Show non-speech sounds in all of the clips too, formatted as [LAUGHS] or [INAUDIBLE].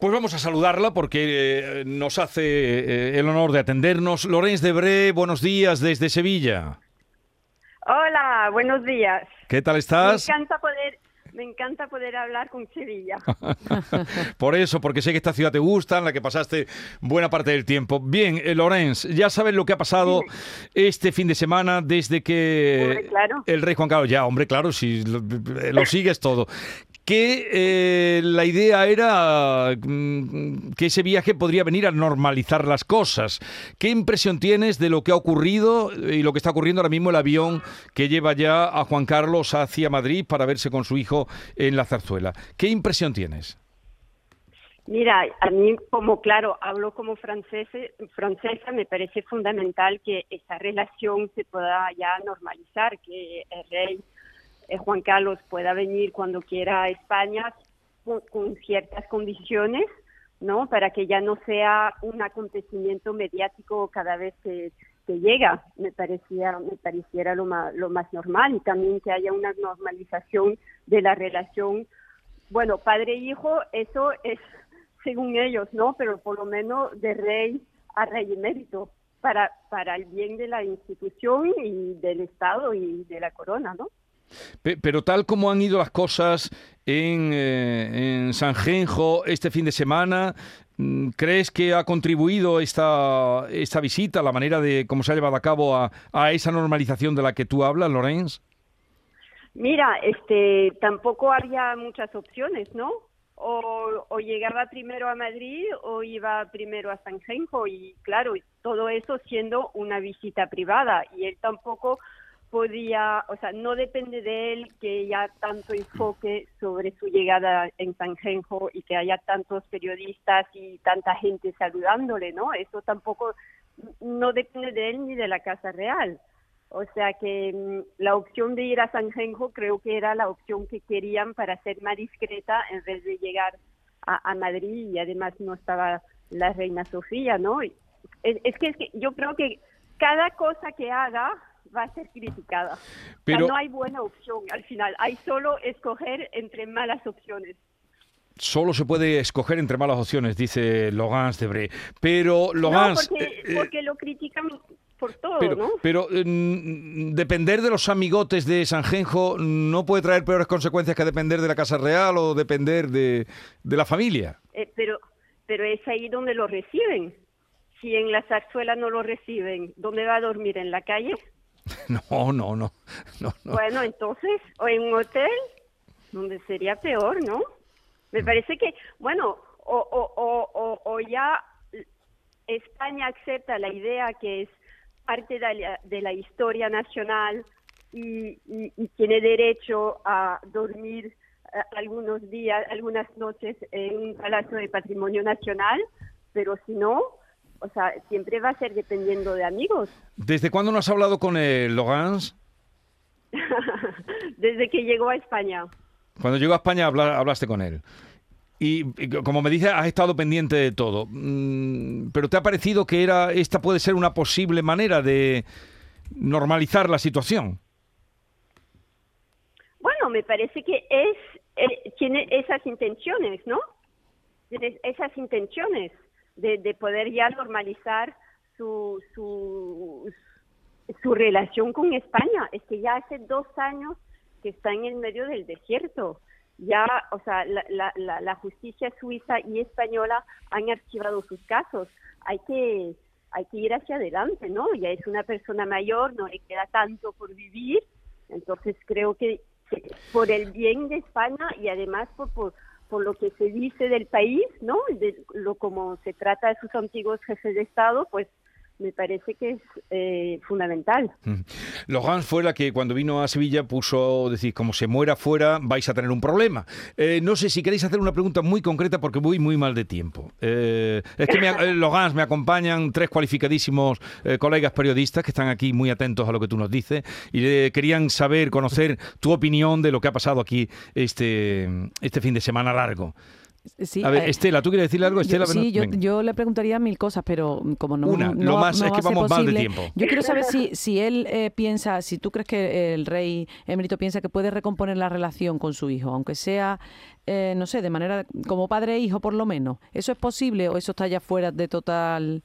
Pues vamos a saludarla porque eh, nos hace eh, el honor de atendernos. Lorenz Debré, buenos días desde Sevilla. Hola, buenos días. ¿Qué tal estás? Me encanta poder, me encanta poder hablar con Sevilla. [LAUGHS] Por eso, porque sé que esta ciudad te gusta, en la que pasaste buena parte del tiempo. Bien, eh, Lorenz, ya sabes lo que ha pasado este fin de semana desde que Hombre, claro. el rey Juan Carlos, ya, hombre, claro, si lo, lo sigues todo que eh, la idea era mm, que ese viaje podría venir a normalizar las cosas. ¿Qué impresión tienes de lo que ha ocurrido y lo que está ocurriendo ahora mismo el avión que lleva ya a Juan Carlos hacia Madrid para verse con su hijo en la zarzuela? ¿Qué impresión tienes? Mira, a mí como claro, hablo como francese, francesa, me parece fundamental que esa relación se pueda ya normalizar, que el rey eh, Juan Carlos pueda venir cuando quiera a España con, ciertas condiciones, ¿no? Para que ya no sea un acontecimiento mediático cada vez que, que llega. Me parecía, me pareciera lo más, lo más normal y también que haya una normalización de la relación. Bueno, padre e eso es [LAUGHS] según ellos, ¿no? Pero por lo menos de rey a rey emérito para para el bien de la institución y del Estado y de la corona, ¿no? Pero tal como han ido las cosas en, eh, en este fin de semana, mm, ¿crees que ha contribuido esta, esta visita, la manera de cómo se ha llevado a cabo a, a esa normalización de la que tú hablas, Lorenz? Mira, este, tampoco había muchas opciones, ¿no? O, o, llegaba primero a Madrid o iba primero a Sanjenjo y claro, todo eso siendo una visita privada y él tampoco podía, o sea, no depende de él que haya tanto enfoque sobre su llegada en Sanjenjo y que haya tantos periodistas y tanta gente saludándole, ¿no? Eso tampoco no depende de él ni de la Casa Real. O sea que mmm, la opción de ir a Sanjenjo creo que era la opción que querían para ser más discreta en vez de llegar a, Madrid y además no estaba la reina Sofía, ¿no? Es, que, es que yo creo que cada cosa que haga va a ser criticada. Pero o sea, no hay buena opción al final, hay solo escoger entre malas opciones. Solo se puede escoger entre malas opciones, dice Logans Debré. Pero Logans... No, porque, eh, porque lo critican por todo, pero, ¿no? Pero eh, depender de los amigotes de Sanjenjo no puede traer peores consecuencias que depender de la Casa Real o depender de, de la familia. Eh, pero, pero es ahí donde lo reciben. Si en la zarzuela no lo reciben, ¿dónde va a dormir? ¿En la calle? [LAUGHS] No, no, no, no, no. Bueno, entonces, o en un hotel, donde sería peor, ¿no? Me parece que, bueno, o, o, o, o, ya España acepta la idea que es parte de la, de la historia nacional y, y, y, tiene derecho a dormir uh, algunos días, algunas noches en un palacio de patrimonio nacional, pero si no, o sea, siempre va a ser dependiendo de amigos. ¿Desde cuándo no has hablado con el Logans? [LAUGHS] Desde que llegó a España. Cuando llegó a España habla, hablaste con él. Y, y, como me dices, has estado pendiente de todo. Mm, pero ¿te ha parecido que era esta puede ser una posible manera de normalizar la situación? Bueno, me parece que es eh, tiene esas intenciones, ¿no? Tiene esas intenciones de, de poder ya normalizar su, su, su relación con España. Es que ya hace dos años que está en el medio del desierto. Ya, o sea, la, la, la, justicia suiza y española han archivado sus casos. Hay que, hay que ir hacia adelante, ¿no? Ya es una persona mayor, no le queda tanto por vivir. Entonces creo que, que por el bien de España y además por, por por lo que se dice del país, ¿no? De lo como se trata de sus antiguos jefes de Estado, pues me parece que es eh, fundamental. Logan fue la que cuando vino a Sevilla puso, decir, como se muera fuera vais a tener un problema. Eh, no sé si queréis hacer una pregunta muy concreta porque voy muy mal de tiempo. Eh, es que me, eh, me acompañan tres cualificadísimos eh, colegas periodistas que están aquí muy atentos a lo que tú nos dices y querían saber, conocer tu opinión de lo que ha pasado aquí este, este fin de semana largo. Sí, a ver, eh, Estela, ¿tú quieres decirle algo? Estela, sí, yo, le preguntaría mil cosas, pero como no, Una, no, lo más es que vamos mal de tiempo. Yo quiero saber si, si él eh, piensa, si tú crees que el rey emérito piensa que puede recomponer la relación con su hijo, aunque sea, eh, no sé, de manera como padre e hijo por lo menos. ¿Eso es posible o eso está ya fuera de total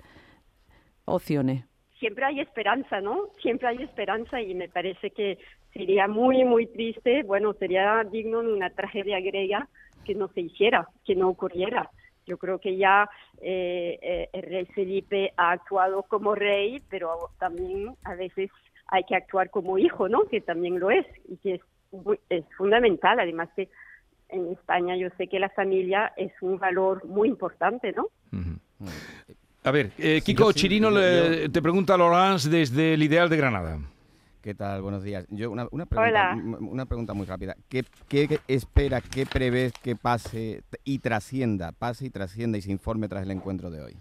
opciones? Siempre hay esperanza, ¿no? Siempre hay esperanza y me parece que sería muy, muy triste, bueno, sería digno de una tragedia griega que no se hiciera, que no ocurriera. Yo creo que ya eh, eh, el rey Felipe ha actuado como rey, pero también a veces hay que actuar como hijo, ¿no? Que también lo es y que es, es fundamental. Además que en España yo sé que la familia es un valor muy importante, ¿no? A ver, eh, Kiko Chirino le, te pregunta a Laurence desde el Ideal de Granada. ¿Qué tal? Buenos días. Yo una, pregunta, una pregunta muy rápida. ¿Qué, ¿Qué, espera, qué prevés que pase y trascienda, pase y trascienda y se informe tras el encuentro de hoy?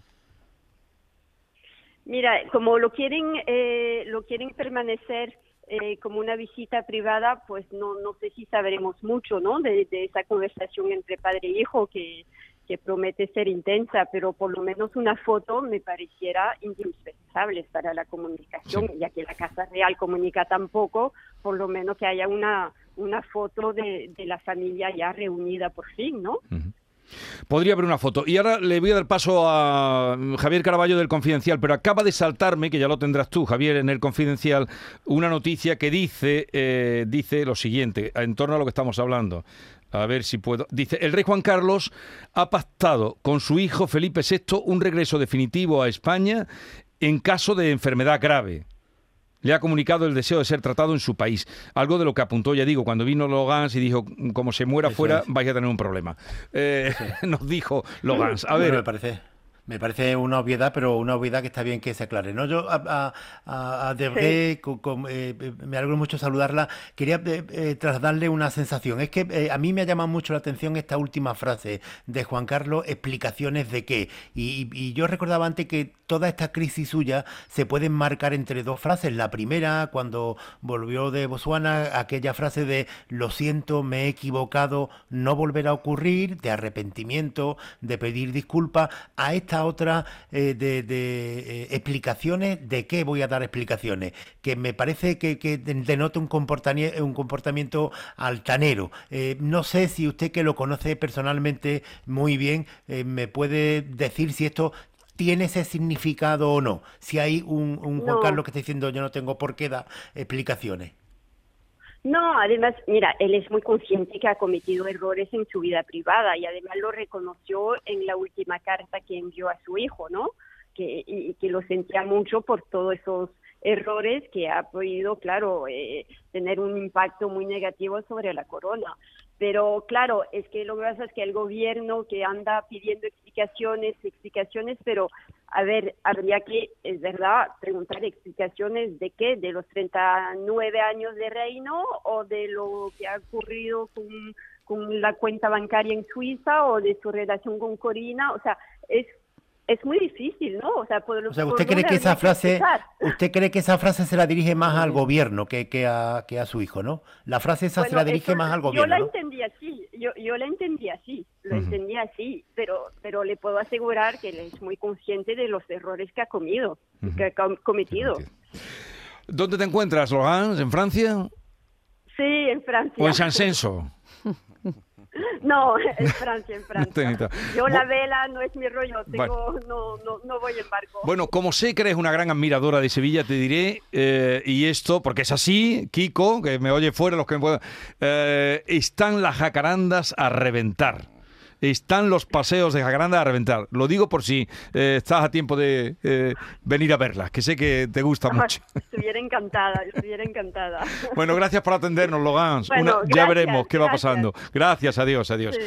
Mira, como lo quieren, eh, lo quieren permanecer eh, como una visita privada, pues no, no sé si sabremos mucho, ¿no? De, de esa conversación entre padre e hijo que que promete ser intensa, pero por lo menos una foto me pareciera indispensable para la comunicación, ya que la Casa Real comunica tan poco, por lo menos que haya una, una foto de, la familia ya reunida por fin, ¿no? Podría haber una foto. Y ahora le voy a dar paso a Javier Caraballo del Confidencial, pero acaba de saltarme, que ya lo tendrás tú, Javier, en el Confidencial, una noticia que dice, eh, dice lo siguiente, en torno a lo que estamos hablando. A ver si puedo. Dice, el rey Juan Carlos ha pactado con su hijo Felipe VI un regreso definitivo a España en caso de enfermedad grave. Le ha comunicado el deseo de ser tratado en su país. Algo de lo que apuntó, ya digo, cuando vino Logans y dijo, como se muera fuera, vais a tener un problema. Eh, [LAUGHS] nos dijo Logans. A ver. me parece. Me parece una obviedad, pero una obviedad que está bien que se aclare. ¿no? Yo a, a, a eh, me alegro mucho saludarla. Quería eh, eh, trasladarle una sensación. Es que a mí me ha llamado mucho la atención esta última frase de Juan Carlos, explicaciones de qué. Y, yo recordaba antes que toda esta crisis suya se puede enmarcar entre dos frases. La primera, cuando volvió de Botswana, aquella frase de lo siento, me he equivocado, no volverá a ocurrir, de arrepentimiento, de pedir disculpas. A esta otra eh, de, eh, explicaciones, ¿de qué voy a dar explicaciones? Que me parece que, denota un comportamiento, un comportamiento altanero. Eh, no sé si usted que lo conoce personalmente muy bien, me puede decir si esto tiene ese significado o no. Si hay un, Juan Carlos que está diciendo yo no tengo por qué dar explicaciones. No, además, mira, él es muy consciente que ha cometido errores en su vida privada y además lo reconoció en la última carta que envió a su hijo, ¿no? Que, y, que lo sentía mucho por todos esos errores que ha podido, claro, eh, tener un impacto muy negativo sobre la corona. Pero claro, es que lo que pasa es que el gobierno que anda pidiendo explicaciones, explicaciones, pero a ver, habría que, es verdad, preguntar explicaciones de qué, de los 39 años de reino o de lo que ha ocurrido con, con la cuenta bancaria en Suiza o de su relación con Corina, o sea, es es muy difícil, ¿no? O sea, ¿usted cree que esa frase, usted cree que esa frase se la dirige más al gobierno que, que, a, que a su hijo, ¿no? La frase esa se la dirige más al gobierno. Yo la entendí así, yo, yo la entendí así, lo entendí así, pero, pero le puedo asegurar que él es muy consciente de los errores que ha comido, que ha cometido. ¿Dónde te encuentras, Logan? ¿En Francia? Sí, en Francia. ¿O en San Censo? [LAUGHS] No, [LAUGHS] en Francia, en Francia. Yo la vela no es mi rollo, tengo, no, no, no, voy en barco. Bueno, como sé que eres una gran admiradora de Sevilla, te diré, eh, y esto, porque es así, Kiko, que me oye fuera los que me puedan, eh, están las jacarandas a reventar están los paseos de Jacaranda a reventar. Lo digo por si eh, estás a tiempo de eh, venir a verlas, que sé que te gusta mucho. [LAUGHS] Estuviera encantada, estuviera encantada. Bueno, gracias por atendernos, Logan. ya veremos qué va pasando. Gracias, adiós, adiós.